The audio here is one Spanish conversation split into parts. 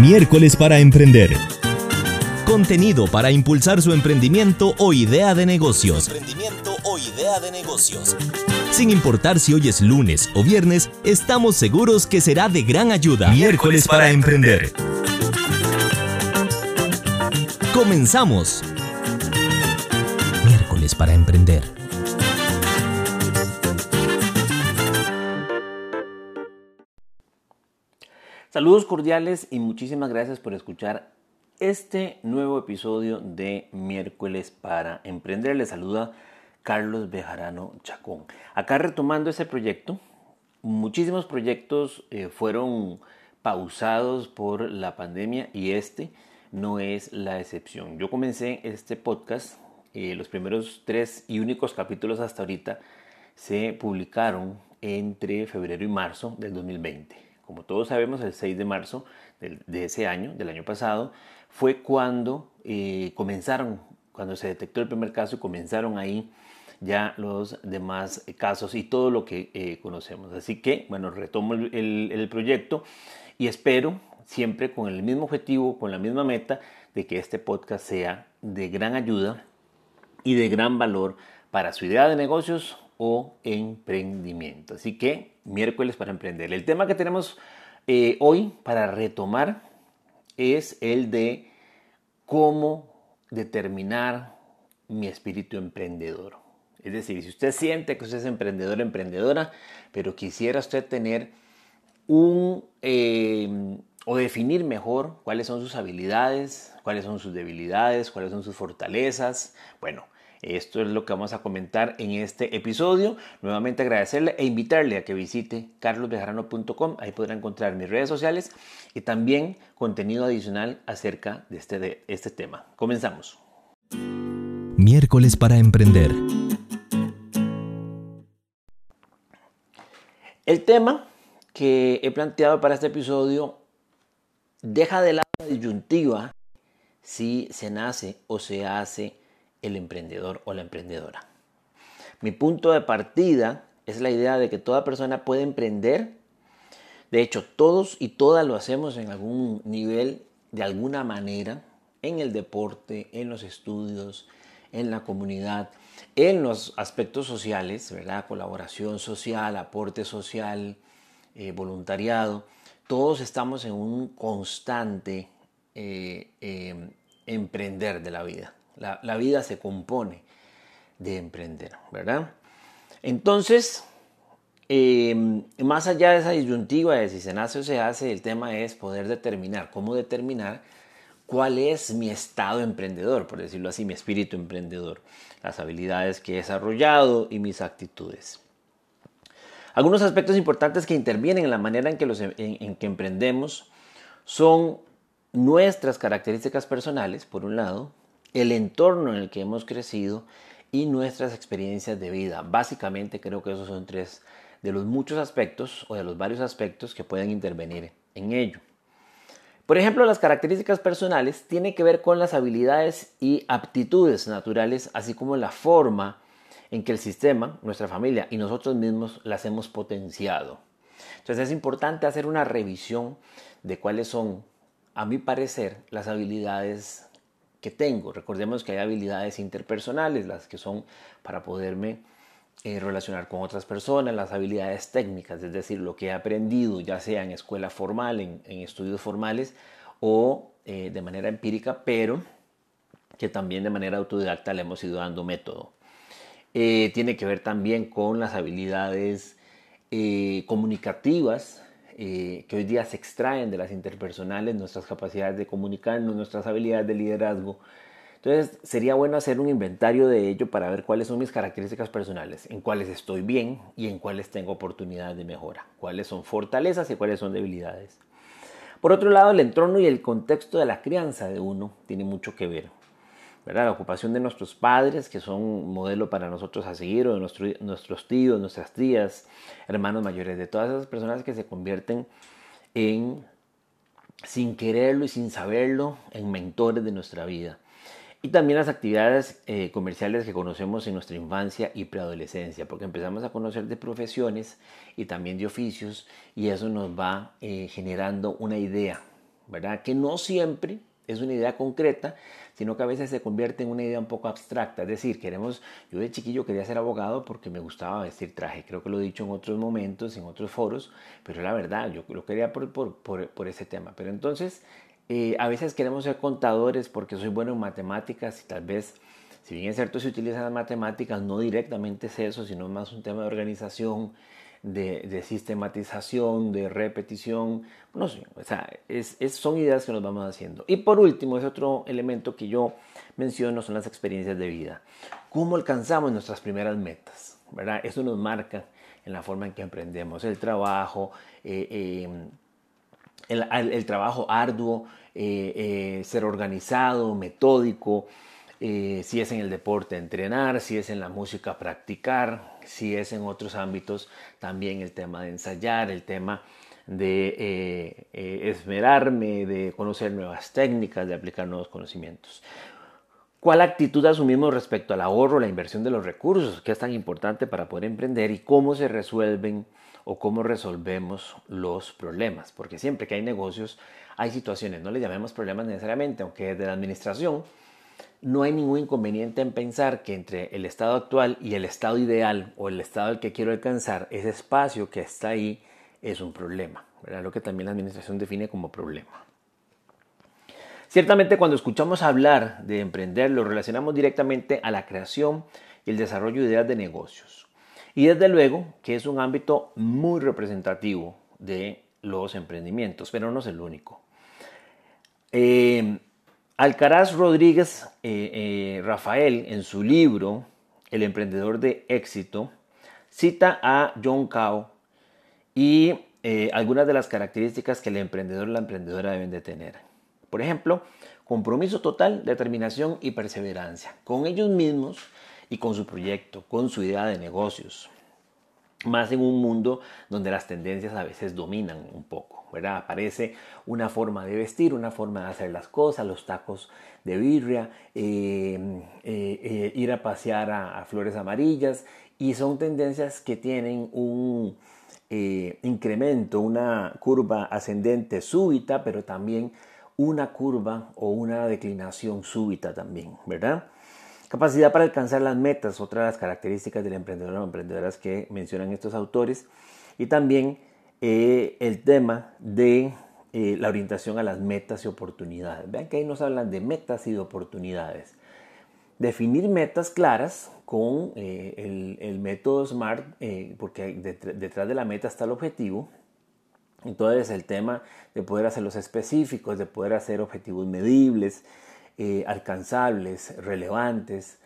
Miércoles para emprender. Contenido para impulsar su emprendimiento o idea de negocios. Emprendimiento o idea de negocios. Sin importar si hoy es lunes o viernes, estamos seguros que será de gran ayuda. Miércoles para emprender. Comenzamos. Miércoles para emprender. Saludos cordiales y muchísimas gracias por escuchar este nuevo episodio de Miércoles para Emprender. Les saluda Carlos Bejarano Chacón. Acá retomando ese proyecto, muchísimos proyectos eh, fueron pausados por la pandemia y este no es la excepción. Yo comencé este podcast, eh, los primeros tres y únicos capítulos hasta ahorita se publicaron entre febrero y marzo del 2020 como todos sabemos, el 6 de marzo de ese año, del año pasado, fue cuando eh, comenzaron, cuando se detectó el primer caso y comenzaron ahí ya los demás casos y todo lo que eh, conocemos. Así que, bueno, retomo el, el proyecto y espero siempre con el mismo objetivo, con la misma meta de que este podcast sea de gran ayuda y de gran valor para su idea de negocios o emprendimiento. Así que miércoles para emprender. El tema que tenemos eh, hoy para retomar es el de cómo determinar mi espíritu emprendedor. Es decir, si usted siente que usted es emprendedor, emprendedora, pero quisiera usted tener un eh, o definir mejor cuáles son sus habilidades, cuáles son sus debilidades, cuáles son sus fortalezas, bueno, esto es lo que vamos a comentar en este episodio. Nuevamente agradecerle e invitarle a que visite carlosbejarano.com. Ahí podrá encontrar mis redes sociales y también contenido adicional acerca de este, de este tema. Comenzamos. Miércoles para emprender. El tema que he planteado para este episodio deja de lado la disyuntiva si se nace o se hace el emprendedor o la emprendedora. Mi punto de partida es la idea de que toda persona puede emprender. De hecho, todos y todas lo hacemos en algún nivel, de alguna manera, en el deporte, en los estudios, en la comunidad, en los aspectos sociales, ¿verdad? Colaboración social, aporte social, eh, voluntariado. Todos estamos en un constante eh, eh, emprender de la vida. La, vida se compone de emprender, ¿verdad? Entonces, em, más allá de esa disyuntiva de si se nace o se hace, el tema es poder determinar, cómo determinar cuál es mi estado emprendedor, por decirlo así, mi espíritu emprendedor, las habilidades que he desarrollado y mis actitudes. Algunos aspectos importantes que intervienen en la manera en que, los, en que emprendemos son nuestras características personales, por un lado, el entorno en el que hemos crecido y nuestras experiencias de vida. Básicamente creo que esos son tres de los muchos aspectos o de los varios aspectos que pueden intervenir en ello. Por ejemplo, las características personales tienen que ver con las habilidades y aptitudes naturales, así como la forma en que el sistema, nuestra familia y nosotros mismos las hemos potenciado. Entonces es importante hacer una revisión de cuáles son, a mi parecer, las habilidades que tengo. Recordemos que hay habilidades interpersonales, las que son para poderme eh, relacionar con otras personas, las habilidades técnicas, es decir, lo que he aprendido, ya sea en escuela formal, en, estudios formales o eh, de manera empírica, pero que también de manera autodidacta le hemos ido dando método. Eh, tiene que ver también con las habilidades comunicativas, eh, que hoy día se extraen de las interpersonales, nuestras capacidades de comunicarnos, nuestras habilidades de liderazgo. Entonces sería bueno hacer un inventario de ello para ver cuáles son mis características personales, en cuáles estoy bien y en cuáles tengo oportunidades de mejora, cuáles son fortalezas y cuáles son debilidades. Por otro lado, el entorno y el contexto de la crianza de uno tiene mucho que ver. La ocupación de nuestros padres, que son un modelo para nosotros a seguir, o de nuestros tíos, nuestras tías, hermanos mayores, de todas esas personas que se convierten en, sin quererlo y sin saberlo, en mentores de nuestra vida. Y también las actividades eh, comerciales que conocemos en nuestra infancia y preadolescencia, porque empezamos a conocer de profesiones y también de oficios y eso nos va eh, generando una idea ¿verdad? Que no siempre es una idea concreta, sino que a veces se convierte en una idea un poco abstracta. Es decir, queremos, yo de chiquillo quería ser abogado porque me gustaba vestir traje, creo que lo he dicho en otros momentos, en otros foros, pero la verdad, yo lo quería por, por, ese tema. Pero entonces, eh, a veces queremos ser contadores porque soy bueno en matemáticas y tal vez, si bien es cierto, se utilizan las matemáticas, no directamente es eso, sino más un tema de organización, de, sistematización, de repetición, no sé, o sea, es, son ideas que nos vamos haciendo. Y por último, es otro elemento que yo menciono, son las experiencias de vida. ¿Cómo alcanzamos nuestras primeras metas? ¿verdad? Eso nos marca en la forma en que emprendemos el trabajo, eh, em, el, trabajo arduo, eh, eh, ser organizado, metódico, si es en el deporte entrenar, si es en la música practicar, si es en otros ámbitos también el tema de ensayar, el tema de eh, eh, esmerarme, de conocer nuevas técnicas, de aplicar nuevos conocimientos. ¿Cuál actitud asumimos respecto al ahorro, la inversión de los recursos, que es tan importante para poder emprender y cómo se resuelven o cómo resolvemos los problemas? Porque siempre que hay negocios hay situaciones, no le llamemos problemas necesariamente, aunque es de la administración, no hay ningún inconveniente en pensar que entre el estado actual y el estado ideal o el estado al que quiero alcanzar, ese espacio que está ahí es un problema, ¿verdad? lo que también la administración define como problema. Ciertamente cuando escuchamos hablar de emprender lo relacionamos directamente a la creación y el desarrollo de ideas de negocios. Y desde luego que es un ámbito muy representativo de los emprendimientos, pero no es el único. Eh, Alcaraz Rodríguez eh, eh, Rafael, en su libro El emprendedor de éxito, cita a John Cao y eh, algunas de las características que el emprendedor o la emprendedora deben de tener. Por ejemplo, compromiso total, determinación y perseverancia con ellos mismos y con su proyecto, con su idea de negocios más en un mundo donde las tendencias a veces dominan un poco, ¿verdad? Aparece una forma de vestir, una forma de hacer las cosas, los tacos de birria, eh, eh, eh, ir a pasear a, flores amarillas y son tendencias que tienen un incremento, una curva ascendente súbita, pero también una curva o una declinación súbita también, ¿verdad? Capacidad para alcanzar las metas, otra de las características del emprendedor o emprendedoras que mencionan estos autores. Y también eh, el tema de eh, la orientación a las metas y oportunidades. Vean que ahí nos hablan de metas y de oportunidades. Definir metas claras con eh, el, método SMART, porque detrás de la meta está el objetivo. Entonces el tema de poder hacerlos específicos, de poder hacer objetivos medibles, eh, alcanzables, relevantes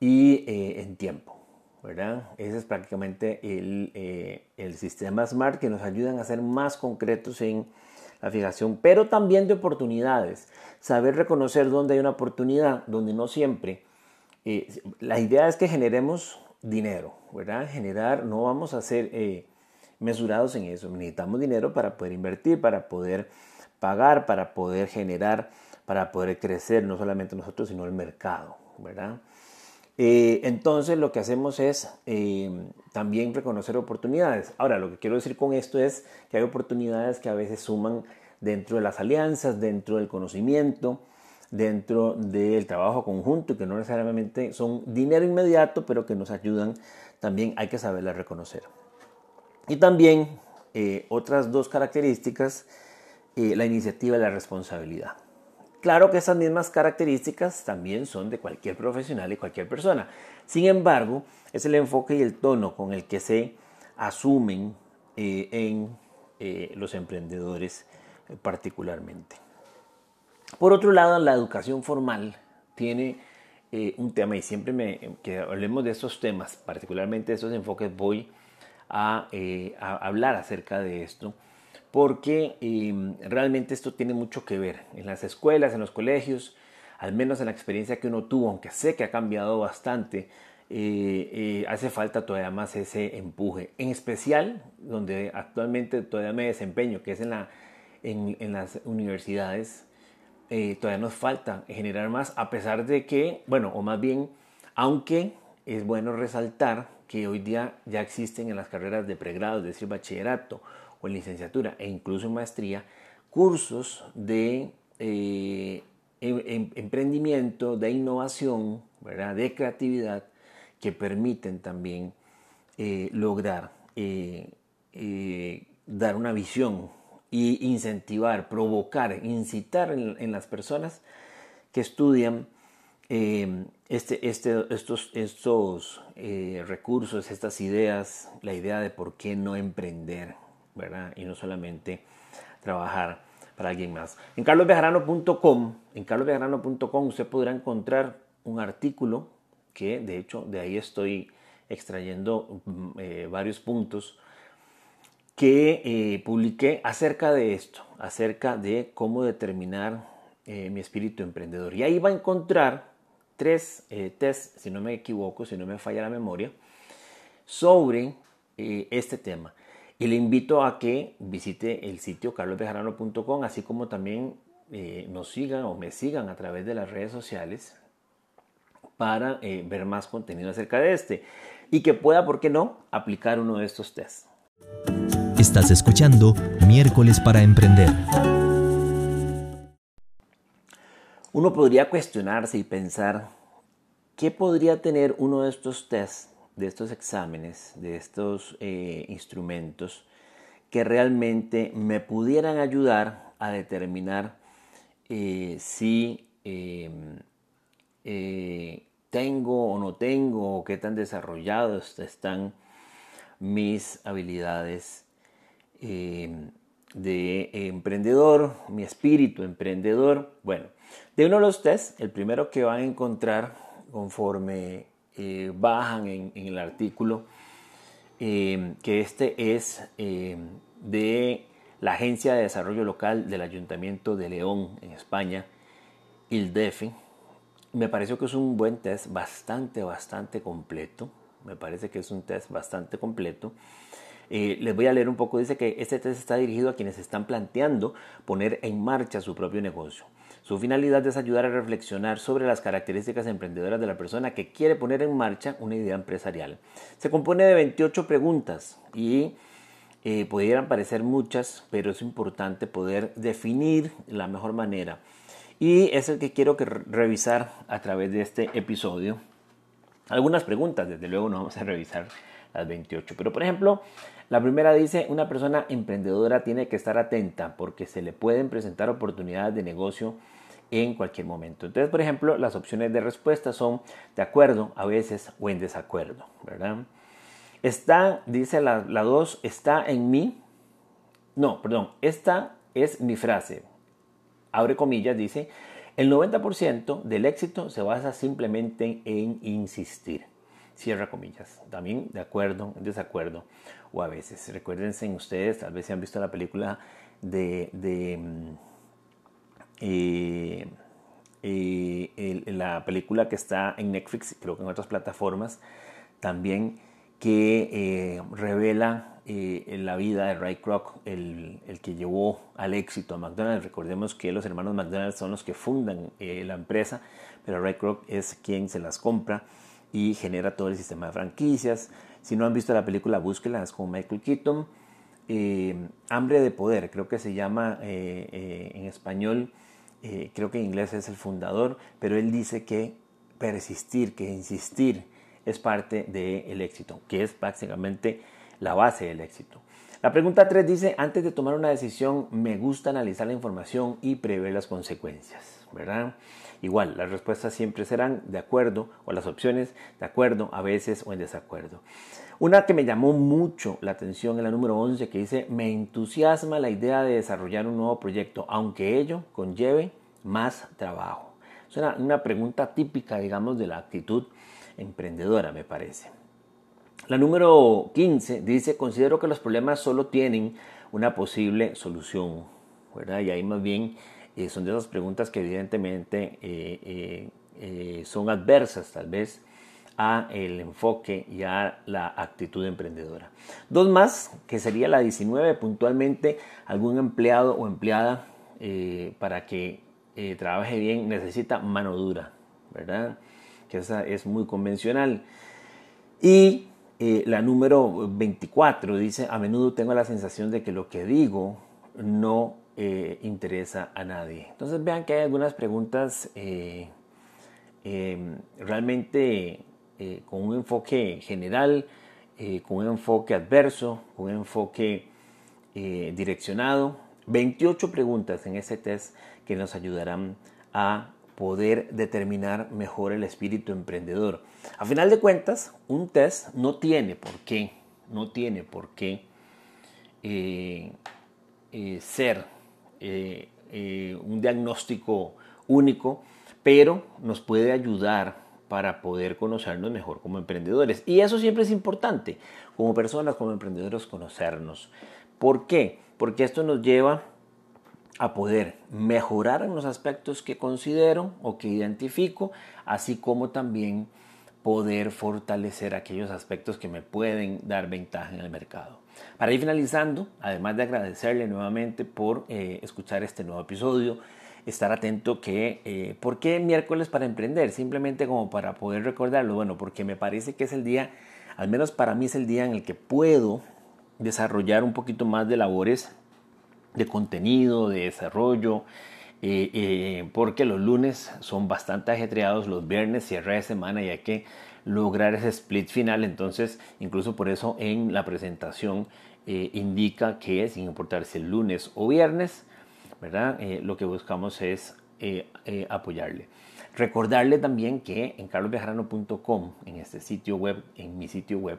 y eh, en tiempo. ¿verdad? Ese es prácticamente el, eh, el, sistema SMART que nos ayudan a ser más concretos en la fijación, pero también de oportunidades. Saber reconocer dónde hay una oportunidad, donde no siempre. la idea es que generemos dinero, ¿verdad? Generar, no vamos a ser mesurados en eso. Necesitamos dinero para poder invertir, para poder pagar, para poder generar para poder crecer, no solamente nosotros, sino el mercado, ¿verdad? Eh, entonces lo que hacemos es eh, también reconocer oportunidades. Ahora, lo que quiero decir con esto es que hay oportunidades que a veces suman dentro de las alianzas, dentro del conocimiento, dentro del trabajo conjunto, que no necesariamente son dinero inmediato, pero que nos ayudan, también hay que saberlas reconocer. Y también eh, otras dos características, la iniciativa y la responsabilidad. Claro que esas mismas características también son de cualquier profesional y cualquier persona. Sin embargo, es el enfoque y el tono con el que se asumen eh, en eh, los emprendedores eh, particularmente. Por otro lado, la educación formal tiene un tema y siempre me, que hablemos de estos temas, particularmente de estos enfoques, voy a hablar acerca de esto porque em, realmente esto tiene mucho que ver en las escuelas, en los colegios, al menos en la experiencia que uno tuvo, aunque sé que ha cambiado bastante, eh, eh, hace falta todavía más ese empuje, en especial donde actualmente todavía me desempeño, que es en, la, en, las universidades, eh, todavía nos falta generar más, a pesar de que, bueno, o más bien, aunque es bueno resaltar que hoy día ya existen en las carreras de pregrado, es decir, bachillerato, o en licenciatura e incluso en maestría cursos de eh, em, em, emprendimiento, de innovación, ¿verdad? de creatividad, que permiten también eh, lograr eh, dar una visión y incentivar, provocar, incitar en, las personas que estudian este, este, estos, estos recursos, estas ideas, la idea de por qué no emprender, ¿verdad? Y no solamente trabajar para alguien más. En carlosbejarano.com, en carlosbejarano.com usted podrá encontrar un artículo que de hecho de ahí estoy extrayendo mm, eh, varios puntos que eh, publiqué acerca de esto, acerca de cómo determinar eh, mi espíritu emprendedor. Y ahí va a encontrar tres tests, si no me equivoco, si no me falla la memoria, sobre este tema. Y le invito a que visite el sitio carlosbejarano.com, así como también eh, nos sigan o me sigan a través de las redes sociales para eh, ver más contenido acerca de este y que pueda, ¿por qué no?, aplicar uno de estos tests. Estás escuchando Miércoles para Emprender. Uno podría cuestionarse y pensar, ¿qué podría tener uno de estos tests de estos exámenes, de estos eh, instrumentos que realmente me pudieran ayudar a determinar eh, si em, eh, tengo o no tengo, o qué tan desarrollados están mis habilidades em, de emprendedor, mi espíritu emprendedor. Bueno, de uno de los test, el primero que van a encontrar conforme eh, bajan en, el artículo eh, que este es eh, de la Agencia de Desarrollo Local del Ayuntamiento de León en España, ILDEFE. Me pareció que es un buen test, bastante, bastante completo. Me parece que es un test bastante completo. les voy a leer un poco. Dice que este test está dirigido a quienes están planteando poner en marcha su propio negocio. Su finalidad es ayudar a reflexionar sobre las características emprendedoras de la persona que quiere poner en marcha una idea empresarial. Se compone de 28 preguntas y eh, pudieran parecer muchas, pero es importante poder definir la mejor manera. Y es el que quiero que revisar a través de este episodio. Algunas preguntas, desde luego no vamos a revisar las 28, pero por ejemplo, la primera dice, una persona emprendedora tiene que estar atenta porque se le pueden presentar oportunidades de negocio en cualquier momento. Entonces, por ejemplo, las opciones de respuesta son de acuerdo, a veces o en desacuerdo, ¿verdad? Está, dice la 2, está en mí. No, perdón, esta es mi frase. Abre comillas, dice, el 90% del éxito se basa simplemente en insistir. Cierra comillas. También de acuerdo, desacuerdo o a veces. Recuérdense ustedes, tal vez si han visto la película de, de eh, eh, la película que está en Netflix, creo que en otras plataformas, también que eh, revela la vida de Ray Kroc, el, que llevó al éxito a McDonald's. Recordemos que los hermanos McDonald's son los que fundan la empresa, pero Ray Kroc es quien se las compra y genera todo el sistema de franquicias. Si no han visto la película, búsquela, es con Michael Keaton. Hambre de Poder, creo que se llama en español eh, creo que en inglés es el fundador, pero él dice que persistir, que insistir es parte del éxito, que es básicamente la base del éxito. La pregunta 3 dice, antes de tomar una decisión, me gusta analizar la información y prever las consecuencias, ¿verdad? Igual, las respuestas siempre serán de acuerdo, o las opciones de acuerdo, a veces o en desacuerdo. Una que me llamó mucho la atención es la número 11 que dice, me entusiasma la idea de desarrollar un nuevo proyecto, aunque ello conlleve más trabajo. Es una, pregunta típica, digamos, de la actitud emprendedora, me parece. La número 15 dice, considero que los problemas solo tienen una posible solución, ¿verdad? Y ahí más bien eh, son de esas preguntas que evidentemente eh, eh, son adversas tal vez a el enfoque y a la actitud emprendedora. Dos más, que sería la 19, puntualmente algún empleado o empleada eh, para que eh, trabaje bien necesita mano dura, ¿verdad? Que esa es muy convencional. Y eh, la número 24 dice, a menudo tengo la sensación de que lo que digo no interesa a nadie. Entonces vean que hay algunas preguntas eh, em, realmente eh, con un enfoque general, con un enfoque adverso, con un enfoque direccionado. 28 preguntas en ese test que nos ayudarán a poder determinar mejor el espíritu emprendedor. A final de cuentas, un test no tiene por qué, no tiene por qué ser eh, eh, un diagnóstico único, pero nos puede ayudar para poder conocernos mejor como emprendedores. Y eso siempre es importante, como personas, como emprendedores, conocernos. ¿Por qué? Porque esto nos lleva a poder mejorar en los aspectos que considero o que identifico, así como también poder fortalecer aquellos aspectos que me pueden dar ventaja en el mercado. Para ir finalizando, además de agradecerle nuevamente por eh, escuchar este nuevo episodio, estar atento que, eh, ¿por qué miércoles para emprender? Simplemente como para poder recordarlo, bueno, porque me parece que es el día, al menos para mí es el día en el que puedo desarrollar un poquito más de labores de contenido, de desarrollo, eh, porque los lunes son bastante ajetreados, los viernes cierre de semana y hay que lograr ese split final. Entonces, incluso por eso en la presentación eh, indica que sin importar si el lunes o viernes, Eh, lo que buscamos es eh, apoyarle. Recordarle también que en carlosbejarano.com, en este sitio web, en mi sitio web,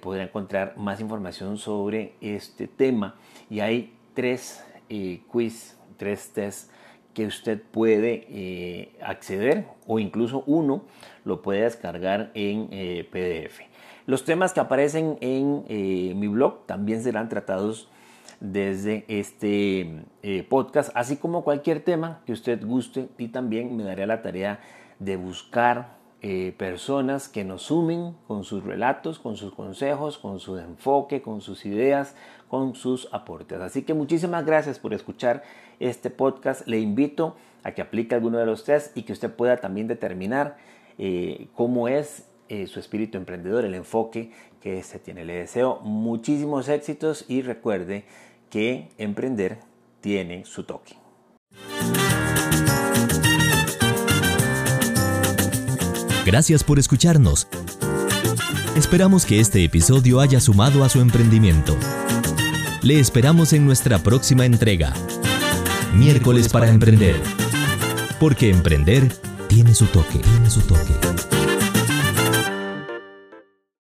podrá encontrar más información sobre este tema y hay tres quiz, tres tests que usted puede eh, acceder o incluso uno lo puede descargar en eh, PDF. Los temas que aparecen en eh, mi blog también serán tratados desde este podcast, así como cualquier tema que usted guste y también me daré la tarea de buscar personas que nos sumen con sus relatos, con sus consejos, con su enfoque, con sus ideas, con sus aportes. Así que muchísimas gracias por escuchar este podcast. Le invito a que aplique alguno de los tests y que usted pueda también determinar eh, cómo es eh, su espíritu emprendedor, el enfoque que se tiene. Le deseo muchísimos éxitos y recuerde que emprender tiene su toque. Gracias por escucharnos. Esperamos que este episodio haya sumado a su emprendimiento. Le esperamos en nuestra próxima entrega. Miércoles para emprender. Porque emprender tiene su toque, tiene su toque.